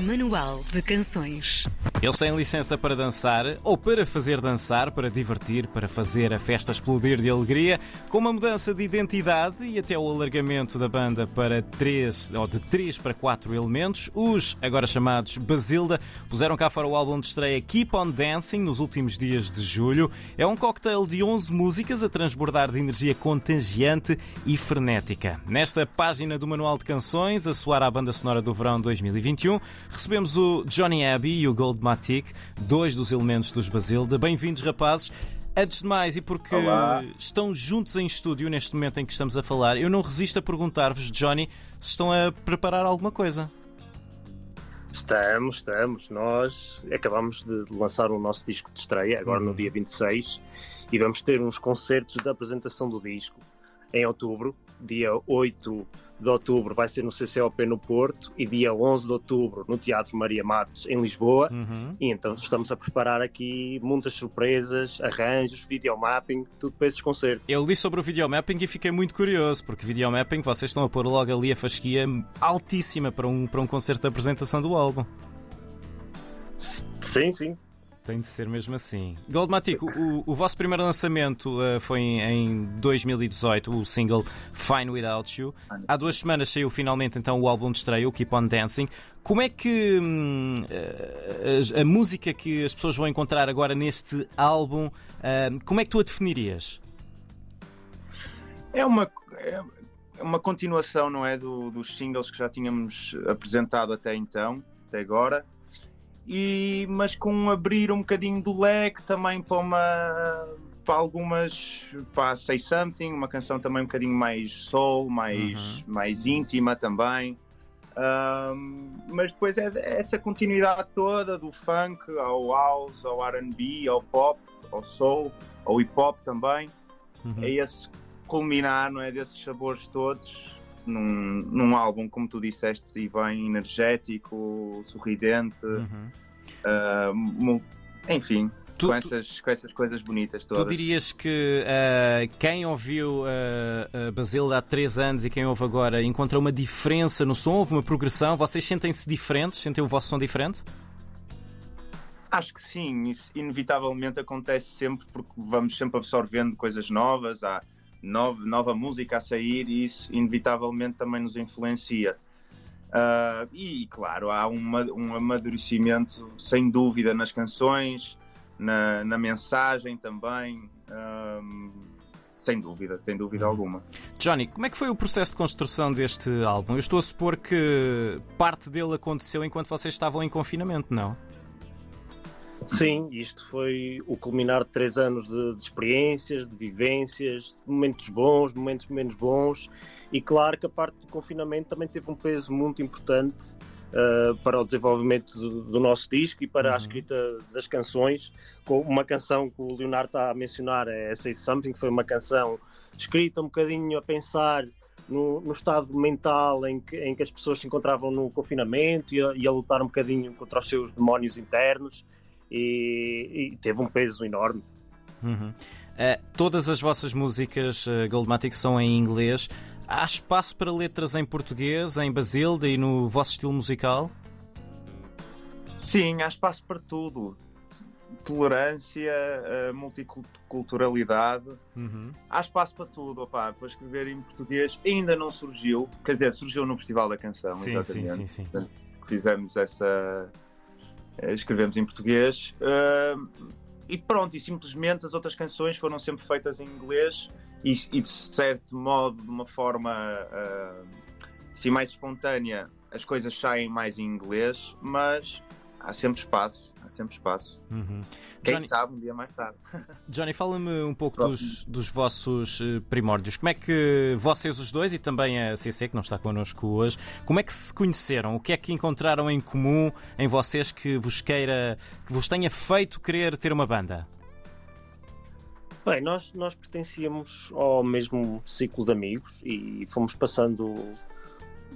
Manual de Canções. Eles têm licença para dançar ou para fazer dançar, para divertir, para fazer a festa explodir de alegria, com uma mudança de identidade e até o alargamento da banda para três, ou de três para quatro elementos. Os agora chamados Basilda puseram cá fora o álbum de estreia Keep on Dancing nos últimos dias de julho. É um cocktail de 11 músicas a transbordar de energia contagiante e frenética. Nesta página do Manual de Canções, a soar à banda sonora do verão 2021, recebemos o Johnny Abbey e o Goldmatic, dois dos elementos dos Basilda. Bem-vindos, rapazes. Antes de mais, e porque Olá. estão juntos em estúdio neste momento em que estamos a falar, eu não resisto a perguntar-vos, Johnny, se estão a preparar alguma coisa. Estamos, estamos. Nós acabamos de lançar o nosso disco de estreia, agora Uhum. no dia 26, e vamos ter uns concertos de apresentação do disco em outubro. Dia 8 de outubro vai ser no CCOP no Porto e dia 11 de outubro no Teatro Maria Matos, em Lisboa. Uhum. E então estamos a preparar aqui muitas surpresas, arranjos, videomapping, tudo para esses concertos. Eu li sobre o videomapping e fiquei muito curioso, porque videomapping vocês estão a pôr logo ali a fasquia altíssima para um, para um concerto de apresentação do álbum. Sim, sim. Tem de ser mesmo assim. Goldmatic, o, o vosso primeiro lançamento eh, foi em, em 2018, o single Fine Without You. Há duas semanas saiu finalmente então o álbum de estreia, o Keep On Dancing. Como é que hum, eh, a, a música que as pessoas vão encontrar agora neste álbum, eh, como é que tu a definirias? É uma, é uma continuação, não é? Do, dos singles que já tínhamos apresentado até então, até agora. E, mas com um abrir um bocadinho do leque também para uma para algumas para Say Something, uma canção também um bocadinho mais soul, mais, Uhum. mais íntima também. Ahm, mas depois é essa continuidade toda do funk ao house, ao R&B, ao pop, ao soul, ao hip hop também Uhum. é esse culminar não é, desses sabores todos num, num álbum, como tu disseste, e bem energético, sorridente, Uhum. mu- enfim, Tu- com, tu- essas, com essas coisas bonitas Tu todas. dirias que eh, quem ouviu uh, a Basilda há 3 anos e quem ouve agora encontra uma diferença no som? Houve uma progressão? Vocês sentem-se diferentes? Sentem o vosso som diferente? Acho que sim, isso inevitavelmente acontece sempre porque vamos sempre absorvendo coisas novas, há nova, nova música a sair e isso inevitavelmente também nos influencia. Ah, e claro, há uma, um amadurecimento sem dúvida nas canções, na, na mensagem também, ahm, sem dúvida, sem dúvida Uhum. alguma. Johnny, como é que foi o processo de construção deste álbum? Eu estou a supor que parte dele aconteceu enquanto vocês estavam em confinamento, não? Sim, isto foi o culminar de três anos de, de experiências, de vivências, de momentos bons, de momentos menos bons, e claro que a parte do confinamento também teve um peso muito importante uh, para o desenvolvimento do, do nosso disco e para a Uhum. escrita das canções. Com uma canção que o Leonardo está a mencionar é Say Something, que foi uma canção escrita um bocadinho a pensar no, no estado mental em que, em que as pessoas se encontravam no confinamento e a, e a lutar um bocadinho contra os seus demónios internos e, e teve um peso enorme. Uhum. Eh, todas as vossas músicas uh, Goldmatic são em inglês. Há espaço para letras em português, em Basilda e no vosso estilo musical? Sim, há espaço para tudo. Tolerância, ah, multiculturalidade, Uhum. há espaço para tudo, opá, para escrever em português ainda não surgiu, quer dizer, surgiu no Festival da Canção, Sim, sim, exatamente, sim, sim. que fizemos essa, eh, escrevemos em português, ah, e pronto, e simplesmente as outras canções foram sempre feitas em inglês, e, e de certo modo, de uma forma ah, assim mais espontânea, as coisas saem mais em inglês, mas há sempre espaço, há sempre espaço. Uhum. Quem Johnny- sabe um dia mais tarde. Johnny, fala-me um pouco dos, dos vossos eh, primórdios. Como é que vocês os dois e também a CC, que não está connosco hoje, como é que se conheceram? O que é que encontraram em comum em vocês que vos queira, que vos tenha feito querer ter uma banda? Bem, nós, nós pertencíamos ao mesmo ciclo de amigos e fomos passando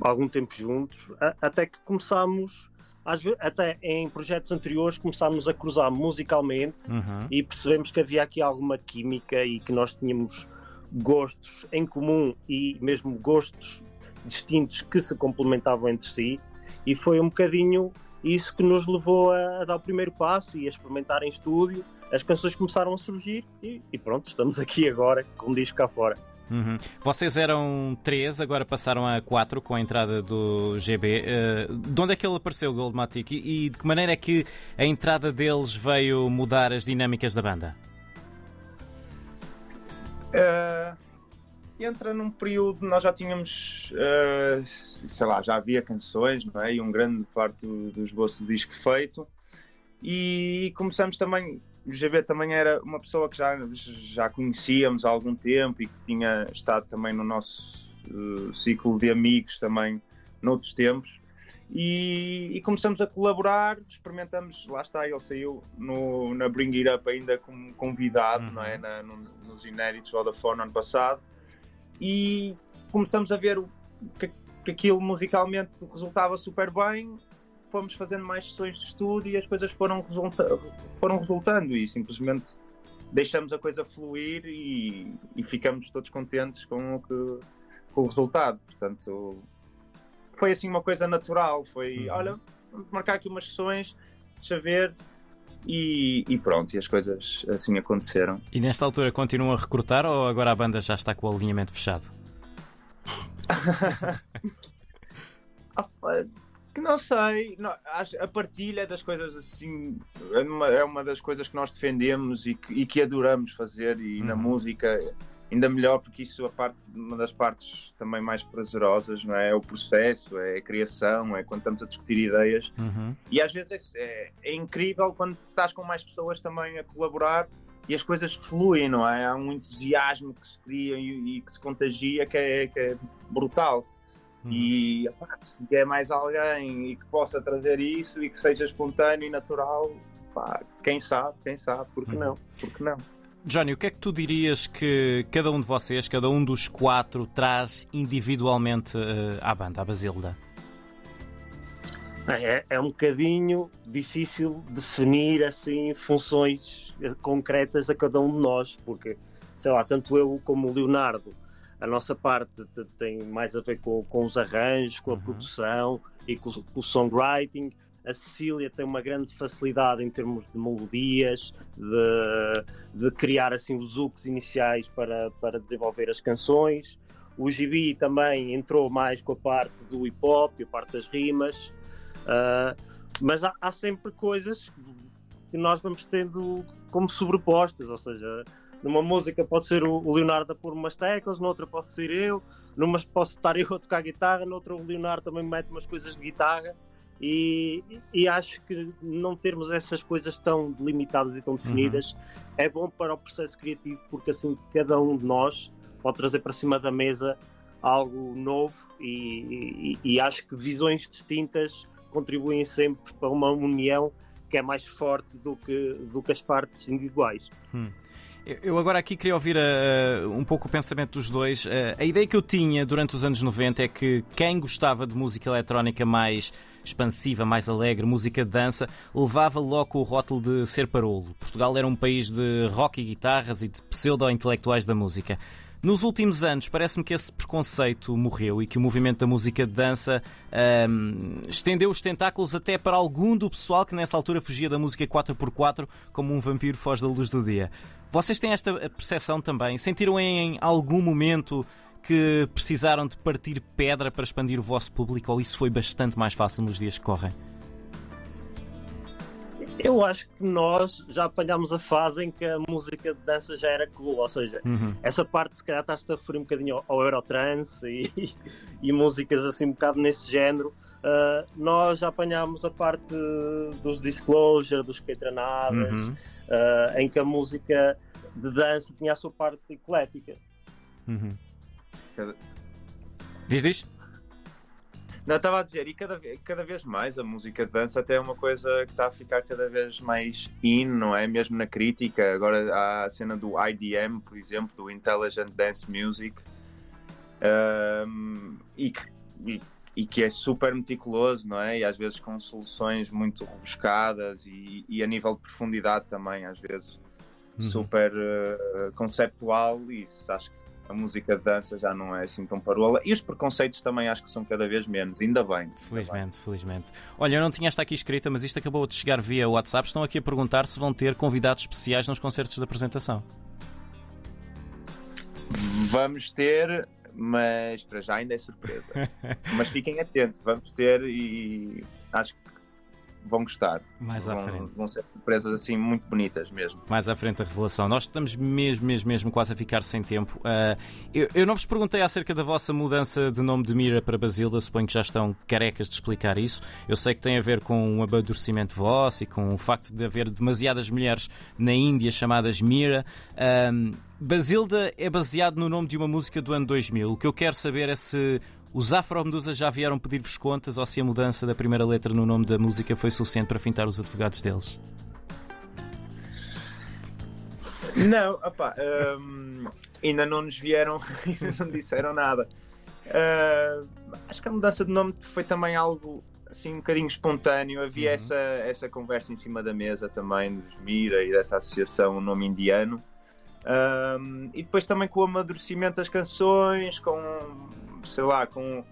algum tempo juntos, a- até que começámos, às até em projetos anteriores, começámos a cruzar musicalmente Uhum. e percebemos que havia aqui alguma química e que nós tínhamos gostos em comum e mesmo gostos distintos que se complementavam entre si e foi um bocadinho isso que nos levou a, a, dar o primeiro passo e a experimentar em estúdio. As canções começaram a surgir e, e pronto, estamos aqui agora com um disco cá fora. Uhum. Vocês eram três, agora passaram a quatro com a entrada do GB. Uh, eh, de onde é que ele apareceu, o Goldmatic? E, e de que maneira é que a entrada deles veio mudar as dinâmicas da banda? Uh, entra num período, nós já tínhamos, uh, sei lá, já havia canções, não é? E um grande parte do, do esboço do disco feito. E começamos também, o GB também era uma pessoa que já, já conhecíamos há algum tempo e que tinha estado também no nosso uh, ciclo de amigos também noutros tempos. E, e, começamos a colaborar, experimentamos, lá está, ele saiu no, na Bring It Up ainda como convidado, uhum. não é? Na, no, nos inéditos Vodafone ano passado e começamos a ver que, que aquilo musicalmente resultava super bem, fomos fazendo mais sessões de estúdio e as coisas foram, resulta foram resultando e simplesmente deixamos a coisa fluir e, e ficamos todos contentes com o, que, com o resultado. Portanto, foi assim uma coisa natural. Foi, uhum. olha, vamos marcar aqui umas sessões, deixa ver. E, e, pronto, e as coisas assim aconteceram. E nesta altura continuam a recrutar ou agora a banda já está com o alinhamento fechado? Ah, não sei, não, a partilha das coisas assim é uma, é uma, das coisas que nós defendemos e que, e que adoramos fazer e uhum. na música ainda melhor porque isso é parte, uma das partes também mais prazerosas, não é? é? o processo, é a criação, é quando estamos a discutir ideias uhum. e às vezes é, é, é, incrível quando estás com mais pessoas também a colaborar e as coisas fluem, não é? Há um entusiasmo que se cria e, e que se contagia que é, que é brutal. Uhum. E se quer mais alguém e que possa trazer isso e que seja espontâneo e natural, pá, quem sabe, quem sabe, porque uhum. não? Porque não? Johnny, o que é que tu dirias que cada um de vocês, cada um dos quatro, traz individualmente uh, à banda, à Basilda? É, é um bocadinho difícil definir assim funções concretas a cada um de nós, porque, sei lá, tanto eu como o Leonardo, a nossa parte tem mais a ver com, com os arranjos, com a uhum. produção e com, com o songwriting a Cecília tem uma grande facilidade em termos de melodias, de, de criar assim os hooks iniciais para, para desenvolver as canções. O Gibi também entrou mais com a parte do hip hop, a parte das rimas, uh, mas há, há, sempre coisas que nós vamos tendo como sobrepostas, ou seja, numa música pode ser o Leonardo a pôr umas teclas, noutra pode ser eu, numa posso estar eu a tocar guitarra, noutra o Leonardo também mete umas coisas de guitarra. E, e, acho que não termos essas coisas tão delimitadas e tão definidas uhum. é bom para o processo criativo, porque assim cada um de nós pode trazer para cima da mesa algo novo e, e, e acho que visões distintas contribuem sempre para uma união que é mais forte do que, do que as partes individuais. Hum. Eu agora aqui queria ouvir uh, um pouco o pensamento dos dois. Uh, a ideia que eu tinha durante os anos 90 é que quem gostava de música eletrónica mais expansiva, mais alegre, música de dança, levava logo o rótulo de ser parolo. Portugal era um país de rock e guitarras e de pseudo-intelectuais da música. Nos últimos anos, parece-me que esse preconceito morreu e que o movimento da música de dança um, estendeu os tentáculos até para algum do pessoal que nessa altura fugia da música 4x4 como um vampiro foge da luz do dia. Vocês têm esta percepção também? Sentiram em algum momento que precisaram de partir pedra para expandir o vosso público ou isso foi bastante mais fácil nos dias que correm? Eu acho que nós já apanhámos a fase em que a música de dança já era cool, ou seja, uhum. essa parte se calhar está-se a referir um bocadinho ao, ao Eurotrance e, e, músicas assim um bocado nesse género. Uh, nós já apanhámos a parte dos Disclosure, dos Queitranadas, uhum. uh, em que a música de dança tinha a sua parte eclética. Uhum. Diz, diz. Não, estava a dizer, e cada, cada vez mais a música de dança até é uma coisa que está a ficar cada vez mais in, não é? Mesmo na crítica. Agora há a cena do IDM, por exemplo, do Intelligent Dance Music, um, e, que, e, e, que é super meticuloso, não é? E às vezes com soluções muito rebuscadas e, e a nível de profundidade também, às vezes uhum. super uh, conceptual. Isso acho que a música de dança já não é assim tão parola. E os preconceitos também acho que são cada vez menos, ainda bem. Felizmente, felizmente. Olha, eu não tinha esta aqui escrita, mas isto acabou de chegar via WhatsApp. Estão aqui a perguntar se vão ter convidados especiais nos concertos de apresentação. Vamos ter, mas para já ainda é surpresa. mas fiquem atentos, vamos ter e acho que vão gostar. Mais à vão, frente. Vão ser surpresas assim muito bonitas mesmo. Mais à frente a revelação. Nós estamos mesmo, mesmo, mesmo quase a ficar sem tempo. Uh, eu, eu, não vos perguntei acerca da vossa mudança de nome de Mira para Basilda, suponho que já estão carecas de explicar isso. Eu sei que tem a ver com um amadurecimento vosso e com o facto de haver demasiadas mulheres na Índia chamadas Mira. Uh, Basilda é baseado no nome de uma música do ano 2000. O que eu quero saber é se os Afro-Medusa já vieram pedir-vos contas ou se a mudança da primeira letra no nome da música foi suficiente para fintar os advogados deles? Não, opa, hum, ainda não nos vieram, ainda não disseram nada. Uh, acho que a mudança de nome foi também algo assim um bocadinho espontâneo. Havia uhum. essa, essa conversa em cima da mesa também dos Mira e dessa associação, o nome indiano. Um, e depois também com o amadurecimento das canções, com sei lá, com,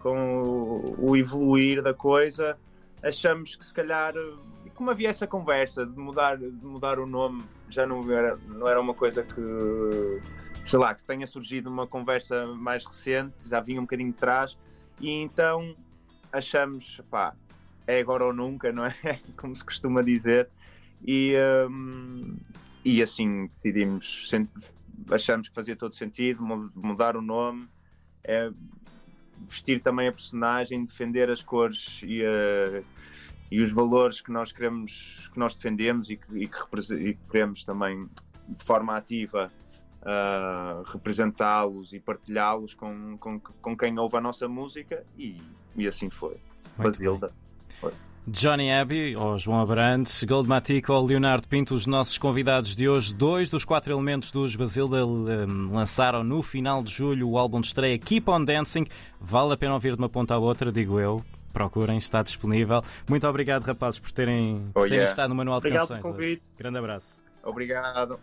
com o evoluir da coisa, achamos que se calhar, como havia essa conversa de mudar, de mudar o nome, já não era, não era uma coisa que, sei lá, que tenha surgido uma conversa mais recente, já vinha um bocadinho de trás, e então achamos, pá, é agora ou nunca, não é? Como se costuma dizer. E, um, e assim decidimos, achamos que fazia todo sentido mudar o nome é vestir também a personagem, defender as cores e, uh, e os valores que nós queremos, que nós defendemos e que, e que, e que queremos também de forma ativa uh, representá-los e partilhá-los com, com, com quem ouve a nossa música e, e assim foi. Basilda. Foi. Johnny Abbey, ou João Abrantes, Gold Matico ou Leonardo Pinto, os nossos convidados de hoje. Dois dos quatro elementos dos Basilda um, lançaram no final de julho o álbum de estreia Keep on Dancing. Vale a pena ouvir de uma ponta à outra, digo eu. Procurem, está disponível. Muito obrigado, rapazes, por terem, por oh, terem yeah. estado no Manual de obrigado Canções. Grande abraço. Obrigado.